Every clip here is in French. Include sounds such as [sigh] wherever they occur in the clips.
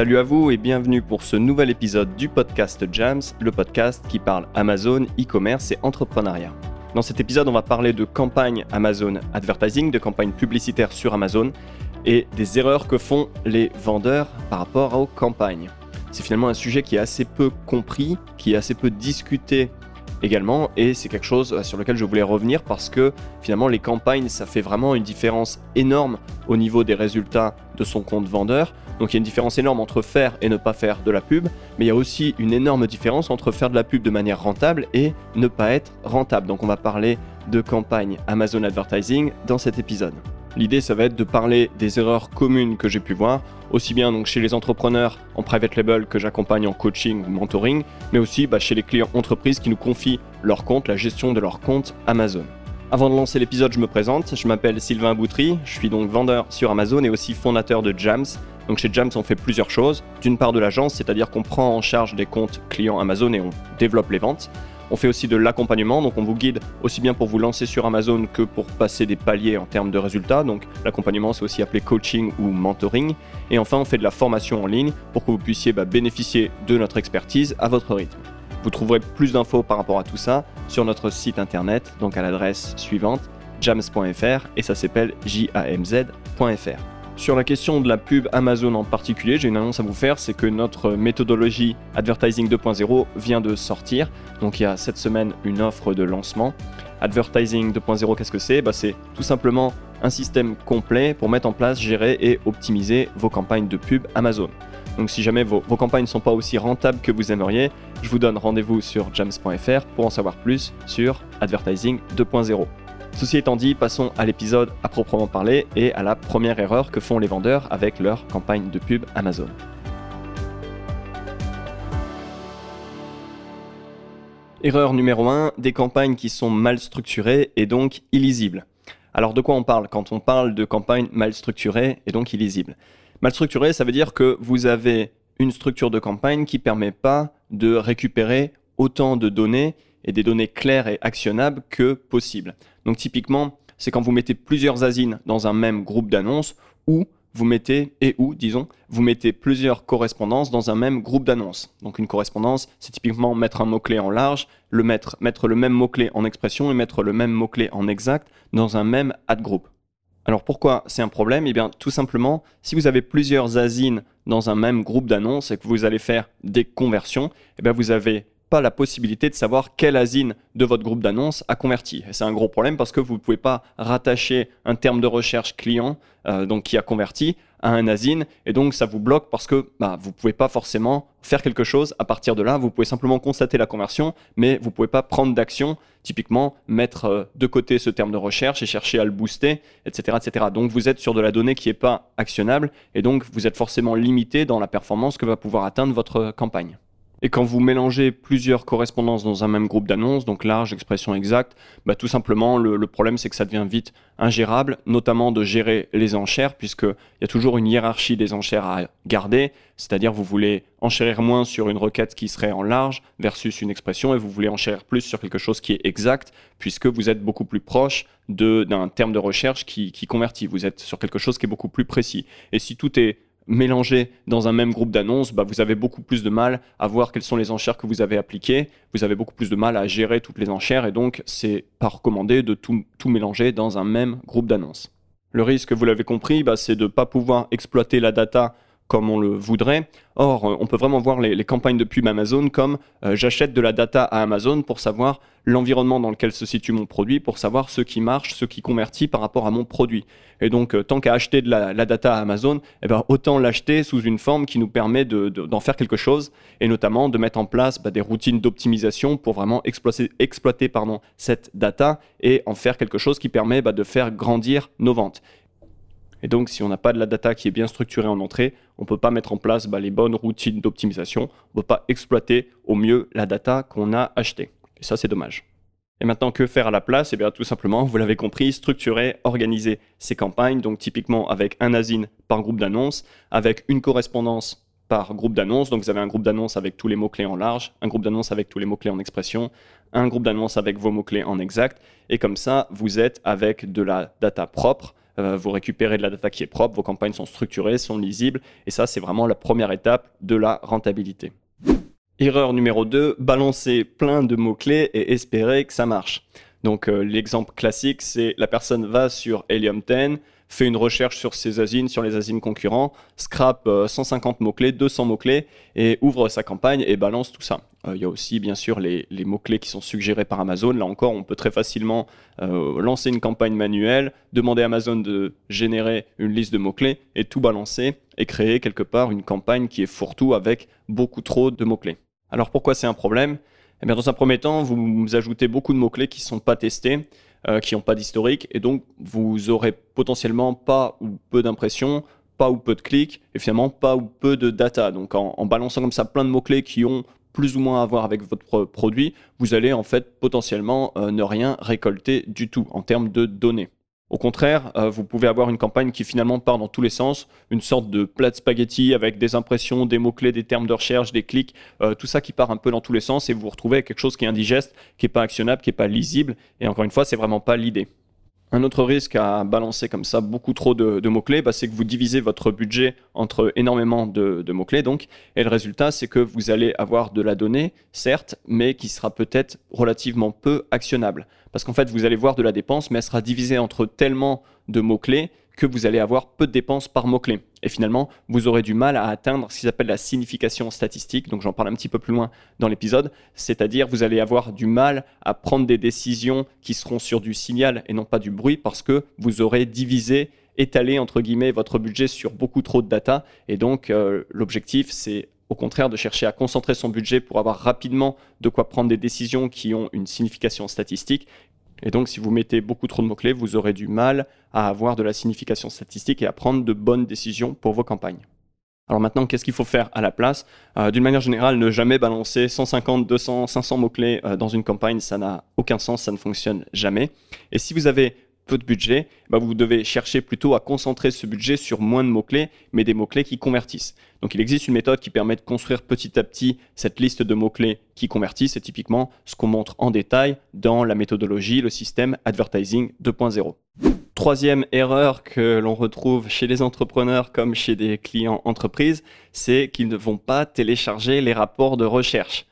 Salut à vous et bienvenue pour ce nouvel épisode du podcast Jams, le podcast qui parle Amazon, e-commerce et entrepreneuriat. Dans cet épisode, on va parler de campagne Amazon Advertising, de campagne publicitaire sur Amazon et des erreurs que font les vendeurs par rapport aux campagnes. C'est finalement un sujet qui est assez peu compris, qui est assez peu discuté également, et c'est quelque chose sur lequel je voulais revenir parce que finalement les campagnes, ça fait vraiment une différence énorme au niveau des résultats de son compte vendeur. Donc il y a une différence énorme entre faire et ne pas faire de la pub, mais il y a aussi une énorme différence entre faire de la pub de manière rentable et ne pas être rentable. Donc on va parler de campagne Amazon Advertising dans cet épisode. L'idée, ça va être de parler des erreurs communes que j'ai pu voir, aussi bien donc chez les entrepreneurs en private label que j'accompagne en coaching ou mentoring, mais aussi bah, chez les clients entreprises qui nous confient leur compte, la gestion de leur compte Amazon. Avant de lancer l'épisode, je me présente. Je m'appelle Sylvain Boutry. Je suis donc vendeur sur Amazon et aussi fondateur de Jams. Donc chez Jams, on fait plusieurs choses. D'une part de l'agence, c'est-à-dire qu'on prend en charge des comptes clients Amazon et on développe les ventes. On fait aussi de l'accompagnement, donc on vous guide aussi bien pour vous lancer sur Amazon que pour passer des paliers en termes de résultats. Donc l'accompagnement, c'est aussi appelé coaching ou mentoring. Et enfin, on fait de la formation en ligne pour que vous puissiez bah, bénéficier de notre expertise à votre rythme. Vous trouverez plus d'infos par rapport à tout ça sur notre site internet, donc à l'adresse suivante, jams.fr, et ça s'appelle jamz.fr. Sur la question de la pub Amazon en particulier, j'ai une annonce à vous faire, c'est que notre méthodologie Advertising 2.0 vient de sortir. Donc il y a cette semaine une offre de lancement. Advertising 2.0, qu'est-ce que c'est? Bah, C'est tout simplement un système complet pour mettre en place, gérer et optimiser vos campagnes de pub Amazon. Donc si jamais vos, vos campagnes ne sont pas aussi rentables que vous aimeriez, je vous donne rendez-vous sur jams.fr pour en savoir plus sur Advertising 2.0. Ceci étant dit, passons à l'épisode à proprement parler et à la première erreur que font les vendeurs avec leur campagne de pub Amazon. Erreur numéro 1, des campagnes qui sont mal structurées et donc illisibles. Alors de quoi on parle quand on parle de campagnes mal structurées et donc illisibles Mal structurées, ça veut dire que vous avez une structure de campagne qui ne permet pas de récupérer autant de données et des données claires et actionnables que possible. Donc typiquement, c'est quand vous mettez plusieurs asines dans un même groupe d'annonces ou vous mettez, et ou, disons, vous mettez plusieurs correspondances dans un même groupe d'annonces. Donc une correspondance, c'est typiquement mettre un mot-clé en large, le mettre, mettre le même mot-clé en expression et mettre le même mot-clé en exact dans un même ad group. Alors pourquoi c'est un problème? Eh bien tout simplement, si vous avez plusieurs asines dans un même groupe d'annonces et que vous allez faire des conversions, eh bien vous avez pas la possibilité de savoir quelle asine de votre groupe d'annonces a converti. Et c'est un gros problème parce que vous ne pouvez pas rattacher un terme de recherche client euh, donc qui a converti à un asine et donc ça vous bloque parce que bah, vous ne pouvez pas forcément faire quelque chose à partir de là. Vous pouvez simplement constater la conversion, mais vous ne pouvez pas prendre d'action, typiquement mettre euh, de côté ce terme de recherche et chercher à le booster, etc. etc. Donc vous êtes sur de la donnée qui n'est pas actionnable et donc vous êtes forcément limité dans la performance que va pouvoir atteindre votre campagne. Et quand vous mélangez plusieurs correspondances dans un même groupe d'annonces, donc large, expression exacte, bah, tout simplement, le, problème, c'est que ça devient vite ingérable, notamment de gérer les enchères, puisqu'il y a toujours une hiérarchie des enchères à garder, c'est-à-dire vous voulez enchérir moins sur une requête qui serait en large versus une expression, et vous voulez enchérir plus sur quelque chose qui est exact, puisque vous êtes beaucoup plus proche d'un terme de recherche qui, qui convertit. Vous êtes sur quelque chose qui est beaucoup plus précis. Et si tout est mélangés dans un même groupe d'annonces, bah, vous avez beaucoup plus de mal à voir quelles sont les enchères que vous avez appliquées, vous avez beaucoup plus de mal à gérer toutes les enchères et donc c'est pas recommandé de tout, mélanger dans un même groupe d'annonces. Le risque, vous l'avez compris, bah, c'est de ne pas pouvoir exploiter la data comme on le voudrait. Or, on peut vraiment voir les, campagnes de pub Amazon comme euh, j'achète de la data à Amazon pour savoir l'environnement dans lequel se situe mon produit, pour savoir ce qui marche, ce qui convertit par rapport à mon produit. Et donc, euh, tant qu'à acheter de la, data à Amazon, eh ben, autant l'acheter sous une forme qui nous permet d'en faire quelque chose, et notamment de mettre en place bah, des routines d'optimisation pour vraiment exploiter, exploiter pardon, cette data et en faire quelque chose qui permet bah, de faire grandir nos ventes. Et donc, si on n'a pas de la data qui est bien structurée en entrée, on ne peut pas mettre en place bah, les bonnes routines d'optimisation. On ne peut pas exploiter au mieux la data qu'on a achetée. Et ça, c'est dommage. Et maintenant, que faire à la place? Eh bien, tout simplement, vous l'avez compris, structurer, organiser ces campagnes, donc typiquement avec un asine par groupe d'annonces, avec une correspondance par groupe d'annonces. Donc, vous avez un groupe d'annonces avec tous les mots-clés en large, un groupe d'annonces avec tous les mots-clés en expression, un groupe d'annonces avec vos mots-clés en exact. Et comme ça, vous êtes avec de la data propre euh, vous récupérez de la data qui est propre, vos campagnes sont structurées, sont lisibles, et ça c'est vraiment la première étape de la rentabilité. Erreur numéro 2, balancer plein de mots-clés et espérer que ça marche. Donc euh, l'exemple classique, c'est la personne va sur Helium 10, fait une recherche sur ses asines, sur les asines concurrents, scrape 150 euh, mots-clés, 200 mots-clés, et ouvre sa campagne et balance tout ça. Euh, il y a aussi bien sûr les, mots-clés qui sont suggérés par Amazon. Là encore, on peut très facilement euh, lancer une campagne manuelle, demander à Amazon de générer une liste de mots-clés et tout balancer et créer quelque part une campagne qui est fourre-tout avec beaucoup trop de mots-clés. Alors pourquoi c'est un problème? Eh bien, Dans un premier temps, vous ajoutez beaucoup de mots-clés qui ne sont pas testés. Euh, qui n'ont pas d'historique, et donc vous aurez potentiellement pas ou peu d'impressions, pas ou peu de clics, et finalement pas ou peu de data. Donc en, balançant comme ça plein de mots-clés qui ont plus ou moins à voir avec votre produit, vous allez en fait potentiellement euh, ne rien récolter du tout en termes de données. Au contraire, euh, vous pouvez avoir une campagne qui finalement part dans tous les sens, une sorte de plat de spaghetti avec des impressions, des mots-clés, des termes de recherche, des clics, euh, tout ça qui part un peu dans tous les sens et vous vous retrouvez avec quelque chose qui est indigeste, qui n'est pas actionnable, qui n'est pas lisible. Et encore une fois, c'est vraiment pas l'idée. Un autre risque à balancer comme ça beaucoup trop de, mots-clés, bah, c'est que vous divisez votre budget entre énormément de, mots-clés. Donc, et le résultat, c'est que vous allez avoir de la donnée, certes, mais qui sera peut-être relativement peu actionnable. Parce qu'en fait, vous allez voir de la dépense, mais elle sera divisée entre tellement de mots-clés que vous allez avoir peu de dépenses par mot-clé. Et finalement, vous aurez du mal à atteindre ce qu'ils appellent la signification statistique. Donc j'en parle un petit peu plus loin dans l'épisode. C'est-à-dire, vous allez avoir du mal à prendre des décisions qui seront sur du signal et non pas du bruit parce que vous aurez divisé, étalé entre guillemets votre budget sur beaucoup trop de data. Et donc euh, l'objectif, c'est au contraire de chercher à concentrer son budget pour avoir rapidement de quoi prendre des décisions qui ont une signification statistique et donc, si vous mettez beaucoup trop de mots-clés, vous aurez du mal à avoir de la signification statistique et à prendre de bonnes décisions pour vos campagnes. Alors maintenant, qu'est-ce qu'il faut faire à la place? Euh, D'une manière générale, ne jamais balancer 150, 200, 500 mots-clés euh, dans une campagne, ça n'a aucun sens, ça ne fonctionne jamais. Et si vous avez peu de budget, bah vous devez chercher plutôt à concentrer ce budget sur moins de mots-clés, mais des mots-clés qui convertissent. Donc il existe une méthode qui permet de construire petit à petit cette liste de mots-clés qui convertissent. C'est typiquement ce qu'on montre en détail dans la méthodologie, le système Advertising 2.0. Troisième erreur que l'on retrouve chez les entrepreneurs comme chez des clients entreprises, c'est qu'ils ne vont pas télécharger les rapports de recherche.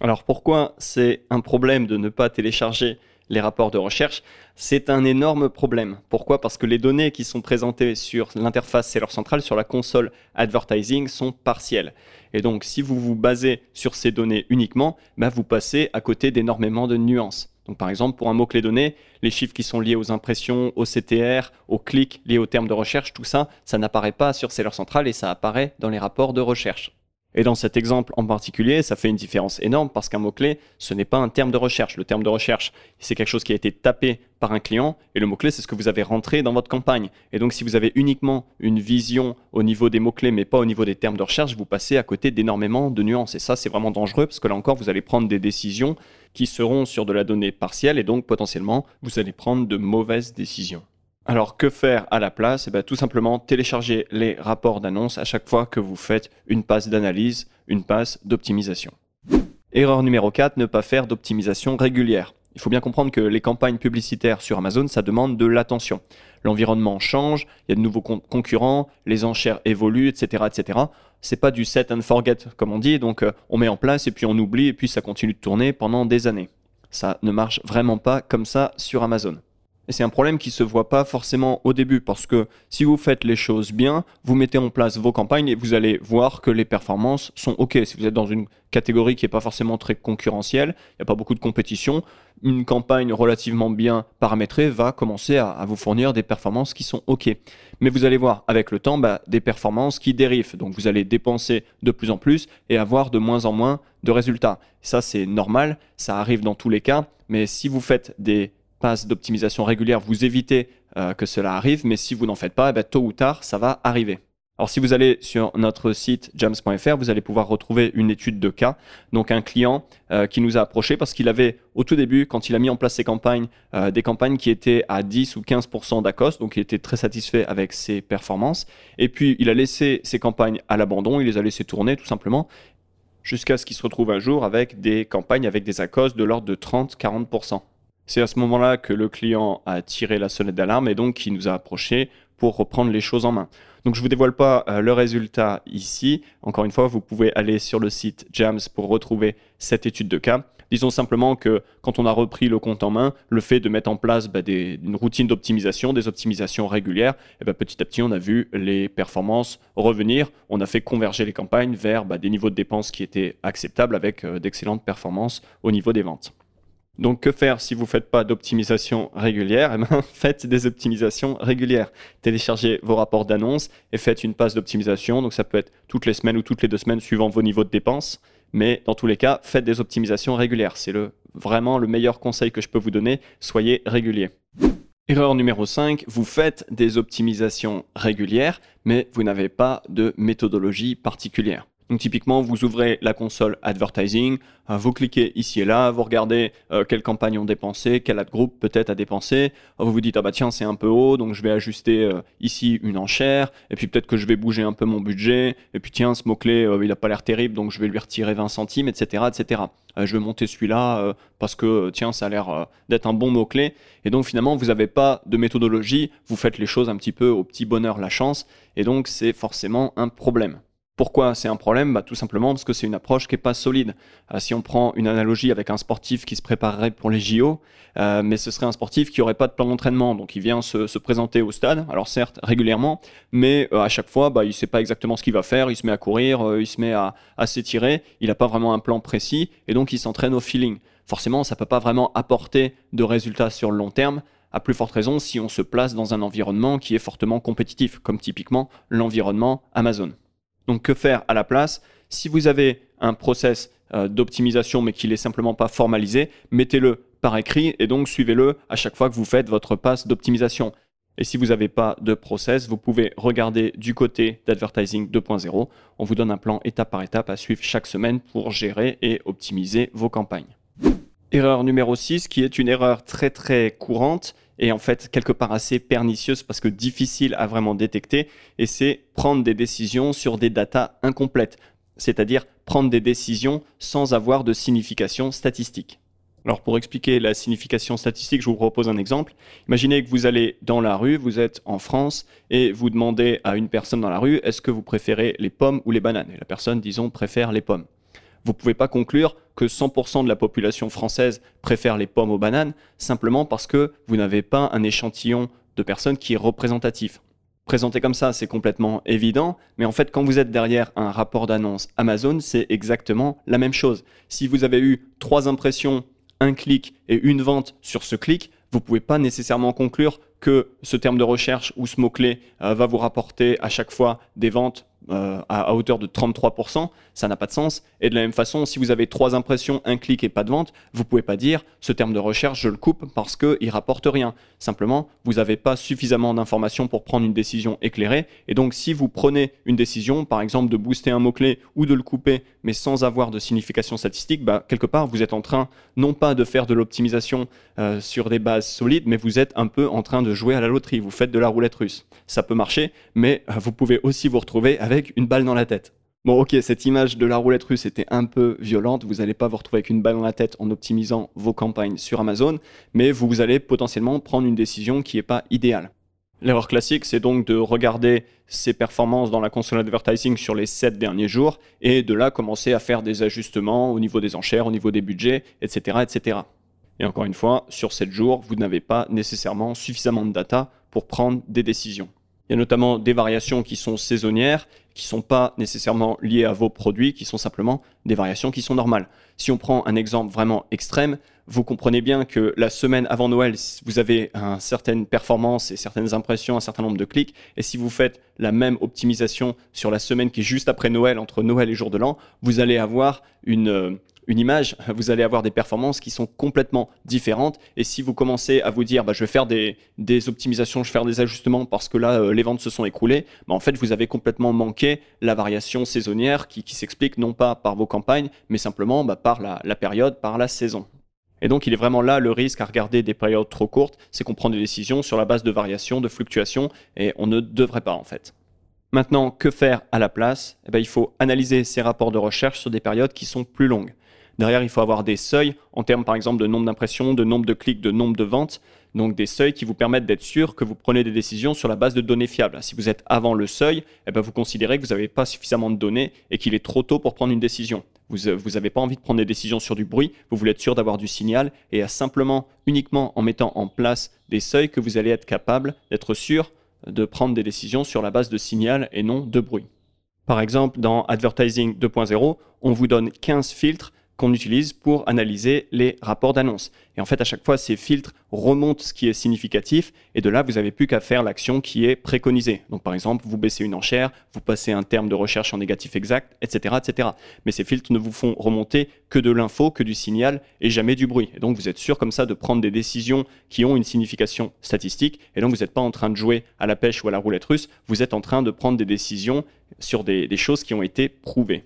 Alors pourquoi c'est un problème de ne pas télécharger les rapports de recherche, c'est un énorme problème. Pourquoi? Parce que les données qui sont présentées sur l'interface Seller Central, sur la console Advertising, sont partielles. Et donc, si vous vous basez sur ces données uniquement, bah, vous passez à côté d'énormément de nuances. Donc, par exemple, pour un mot-clé donné, les chiffres qui sont liés aux impressions, au CTR, aux clics, liés aux termes de recherche, tout ça, ça n'apparaît pas sur Seller Central et ça apparaît dans les rapports de recherche. Et dans cet exemple en particulier, ça fait une différence énorme parce qu'un mot-clé, ce n'est pas un terme de recherche. Le terme de recherche, c'est quelque chose qui a été tapé par un client et le mot-clé, c'est ce que vous avez rentré dans votre campagne. Et donc, si vous avez uniquement une vision au niveau des mots-clés, mais pas au niveau des termes de recherche, vous passez à côté d'énormément de nuances. Et ça, c'est vraiment dangereux parce que là encore, vous allez prendre des décisions qui seront sur de la donnée partielle et donc potentiellement, vous allez prendre de mauvaises décisions. Alors que faire à la place? Eh bien, Tout simplement télécharger les rapports d'annonce à chaque fois que vous faites une passe d'analyse, une passe d'optimisation. Erreur numéro 4, ne pas faire d'optimisation régulière. Il faut bien comprendre que les campagnes publicitaires sur Amazon, ça demande de l'attention. L'environnement change, il y a de nouveaux concurrents, les enchères évoluent, etc. etc. C'est pas du set and forget comme on dit, donc euh, on met en place et puis on oublie et puis ça continue de tourner pendant des années. Ça ne marche vraiment pas comme ça sur Amazon. Et c'est un problème qui ne se voit pas forcément au début parce que si vous faites les choses bien, vous mettez en place vos campagnes et vous allez voir que les performances sont OK. Si vous êtes dans une catégorie qui n'est pas forcément très concurrentielle, il n'y a pas beaucoup de compétition, une campagne relativement bien paramétrée va commencer à, vous fournir des performances qui sont OK. Mais vous allez voir avec le temps bah, des performances qui dérivent. Donc vous allez dépenser de plus en plus et avoir de moins en moins de résultats. Ça c'est normal, ça arrive dans tous les cas. Mais si vous faites des d'optimisation régulière, vous évitez euh, que cela arrive, mais si vous n'en faites pas, eh ben, tôt ou tard, ça va arriver. Alors si vous allez sur notre site jams.fr, vous allez pouvoir retrouver une étude de cas. Donc un client euh, qui nous a approché parce qu'il avait au tout début, quand il a mis en place ses campagnes, euh, des campagnes qui étaient à 10 ou 15% d'ACOS, donc il était très satisfait avec ses performances. Et puis il a laissé ses campagnes à l'abandon, il les a laissées tourner tout simplement, jusqu'à ce qu'il se retrouve un jour avec des campagnes avec des ACOS de l'ordre de 30-40%. C'est à ce moment-là que le client a tiré la sonnette d'alarme et donc il nous a approché pour reprendre les choses en main. Donc je ne vous dévoile pas euh, le résultat ici. Encore une fois, vous pouvez aller sur le site JAMS pour retrouver cette étude de cas. Disons simplement que quand on a repris le compte en main, le fait de mettre en place bah, une routine d'optimisation, des optimisations régulières, ben, petit à petit, on a vu les performances revenir. On a fait converger les campagnes vers bah, des niveaux de dépenses qui étaient acceptables avec euh, d'excellentes performances au niveau des ventes. Donc que faire si vous ne faites pas d'optimisation régulière? Eh ben, [laughs] Faites des optimisations régulières. Téléchargez vos rapports d'annonce et faites une passe d'optimisation. Donc ça peut être toutes les semaines ou toutes les deux semaines suivant vos niveaux de dépenses. Mais dans tous les cas, faites des optimisations régulières. C'est vraiment le meilleur conseil que je peux vous donner. Soyez régulier. Erreur numéro 5, vous faites des optimisations régulières, mais vous n'avez pas de méthodologie particulière. Donc typiquement, vous ouvrez la console advertising, euh, vous cliquez ici et là, vous regardez euh, quelles campagnes ont dépensé, quel ad group peut-être a dépensé, vous vous dites ah bah tiens c'est un peu haut, donc je vais ajuster euh, ici une enchère, et puis peut-être que je vais bouger un peu mon budget, et puis tiens ce mot clé il a pas l'air terrible, donc je vais lui retirer 20 centimes, etc., etc. je vais monter celui-là parce que tiens ça a l'air d'être un bon mot clé, et donc finalement vous n'avez pas de méthodologie, vous faites les choses un petit peu au petit bonheur la chance, et donc c'est forcément un problème. Pourquoi c'est un problème bah, Tout simplement parce que c'est une approche qui n'est pas solide. Euh, si on prend une analogie avec un sportif qui se préparerait pour les JO, euh, mais ce serait un sportif qui n'aurait pas de plan d'entraînement, donc il vient se, présenter au stade, alors certes régulièrement, mais euh, à chaque fois, bah, il ne sait pas exactement ce qu'il va faire, il se met à courir, il se met à, à s'étirer, il n'a pas vraiment un plan précis, et donc il s'entraîne au feeling. Forcément, ça ne peut pas vraiment apporter de résultats sur le long terme, à plus forte raison si on se place dans un environnement qui est fortement compétitif, comme typiquement l'environnement Amazon. Donc que faire à la place? Si vous avez un process euh, d'optimisation mais qu'il n'est simplement pas formalisé, mettez-le par écrit et donc suivez-le à chaque fois que vous faites votre passe d'optimisation. Et si vous n'avez pas de process, vous pouvez regarder du côté d'Advertising 2.0. On vous donne un plan étape par étape à suivre chaque semaine pour gérer et optimiser vos campagnes. Erreur numéro 6, qui est une erreur très très courante, et en fait quelque part assez pernicieuse parce que difficile à vraiment détecter, et c'est prendre des décisions sur des datas incomplètes, c'est-à-dire prendre des décisions sans avoir de signification statistique. Alors pour expliquer la signification statistique, je vous propose un exemple. Imaginez que vous allez dans la rue, vous êtes en France, et vous demandez à une personne dans la rue, est-ce que vous préférez les pommes ou les bananes? Et la personne, disons, préfère les pommes vous ne pouvez pas conclure que 100% de la population française préfère les pommes aux bananes simplement parce que vous n'avez pas un échantillon de personnes qui est représentatif. Présenté comme ça, c'est complètement évident, mais en fait, quand vous êtes derrière un rapport d'annonce Amazon, c'est exactement la même chose. Si vous avez eu trois impressions, un clic et une vente sur ce clic, vous ne pouvez pas nécessairement conclure que ce terme de recherche ou ce mot-clé euh, va vous rapporter à chaque fois des ventes euh, à, hauteur de 33%, ça n'a pas de sens. Et de la même façon, si vous avez trois impressions, un clic et pas de vente, vous pouvez pas dire ce terme de recherche, je le coupe parce qu'il rapporte rien. Simplement, vous n'avez pas suffisamment d'informations pour prendre une décision éclairée. Et donc, si vous prenez une décision, par exemple de booster un mot-clé ou de le couper, mais sans avoir de signification statistique, bah, quelque part, vous êtes en train non pas de faire de l'optimisation euh, sur des bases solides, mais vous êtes un peu en train de jouer à la loterie. Vous faites de la roulette russe. Ça peut marcher, mais euh, vous pouvez aussi vous retrouver avec une balle dans la tête. Bon, ok, cette image de la roulette russe était un peu violente. Vous n'allez pas vous retrouver avec une balle dans la tête en optimisant vos campagnes sur Amazon, mais vous allez potentiellement prendre une décision qui n'est pas idéale. L'erreur classique, c'est donc de regarder ses performances dans la console advertising sur les 7 derniers jours et de là commencer à faire des ajustements au niveau des enchères, au niveau des budgets, etc. etc. Et encore une fois, sur 7 jours, vous n'avez pas nécessairement suffisamment de data pour prendre des décisions. Il y a notamment des variations qui sont saisonnières, qui sont pas nécessairement liées à vos produits, qui sont simplement des variations qui sont normales. Si on prend un exemple vraiment extrême, vous comprenez bien que la semaine avant Noël, vous avez une certaine performance et certaines impressions, un certain nombre de clics. Et si vous faites la même optimisation sur la semaine qui est juste après Noël, entre Noël et jour de l'an, vous allez avoir une, euh, une image, vous allez avoir des performances qui sont complètement différentes. Et si vous commencez à vous dire, bah, je vais faire des, optimisations, je vais faire des ajustements parce que là, euh, les ventes se sont écroulées, bah, en fait, vous avez complètement manqué la variation saisonnière qui, s'explique non pas par vos campagnes, mais simplement bah, par la, période, par la saison. Et donc, il est vraiment là le risque à regarder des périodes trop courtes, c'est qu'on prend des décisions sur la base de variations, de fluctuations, et on ne devrait pas en fait. Maintenant, que faire à la place? Eh bien, Il faut analyser ces rapports de recherche sur des périodes qui sont plus longues. Derrière, il faut avoir des seuils en termes par exemple de nombre d'impressions, de nombre de clics, de nombre de ventes. Donc des seuils qui vous permettent d'être sûr que vous prenez des décisions sur la base de données fiables. Si vous êtes avant le seuil, eh ben, vous considérez que vous n'avez pas suffisamment de données et qu'il est trop tôt pour prendre une décision. Vous n'avez pas envie de prendre des décisions sur du bruit, vous voulez être sûr d'avoir du signal et à simplement, uniquement en mettant en place des seuils que vous allez être capable d'être sûr de prendre des décisions sur la base de signal et non de bruit. Par exemple, dans Advertising 2.0, on vous donne 15 filtres qu'on utilise pour analyser les rapports d'annonce. Et en fait, à chaque fois, ces filtres remontent ce qui est significatif, et de là, vous n'avez plus qu'à faire l'action qui est préconisée. Donc, par exemple, vous baissez une enchère, vous passez un terme de recherche en négatif exact, etc., etc. Mais ces filtres ne vous font remonter que de l'info, que du signal, et jamais du bruit. Et donc, vous êtes sûr comme ça de prendre des décisions qui ont une signification statistique, et donc vous n'êtes pas en train de jouer à la pêche ou à la roulette russe, vous êtes en train de prendre des décisions sur des, des choses qui ont été prouvées.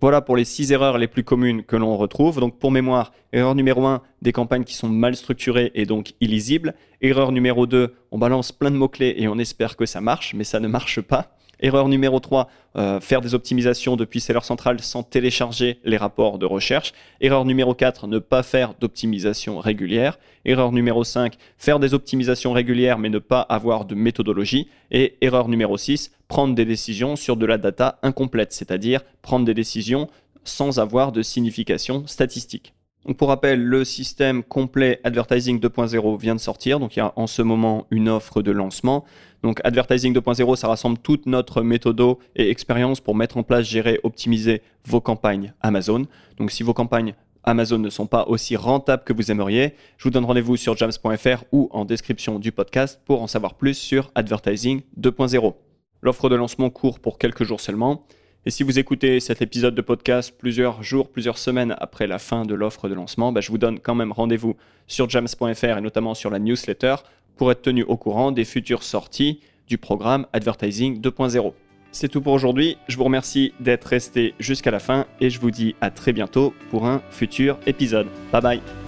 Voilà pour les six erreurs les plus communes que l'on retrouve. Donc pour mémoire, erreur numéro 1, des campagnes qui sont mal structurées et donc illisibles. Erreur numéro 2, on balance plein de mots-clés et on espère que ça marche, mais ça ne marche pas. Erreur numéro 3, euh, faire des optimisations depuis Seller Central sans télécharger les rapports de recherche. Erreur numéro 4, ne pas faire d'optimisation régulière. Erreur numéro 5, faire des optimisations régulières mais ne pas avoir de méthodologie. Et erreur numéro 6, prendre des décisions sur de la data incomplète, c'est-à-dire prendre des décisions sans avoir de signification statistique. Pour rappel, le système complet Advertising 2.0 vient de sortir. Donc il y a en ce moment une offre de lancement. Donc Advertising 2.0, ça rassemble toute notre méthode et expérience pour mettre en place, gérer, optimiser vos campagnes Amazon. Donc si vos campagnes Amazon ne sont pas aussi rentables que vous aimeriez, je vous donne rendez-vous sur jams.fr ou en description du podcast pour en savoir plus sur Advertising 2.0. L'offre de lancement court pour quelques jours seulement. Et si vous écoutez cet épisode de podcast plusieurs jours, plusieurs semaines après la fin de l'offre de lancement, bah, je vous donne quand même rendez-vous sur jams.fr et notamment sur la newsletter pour être tenu au courant des futures sorties du programme Advertising 2.0. C'est tout pour aujourd'hui, je vous remercie d'être resté jusqu'à la fin et je vous dis à très bientôt pour un futur épisode. Bye bye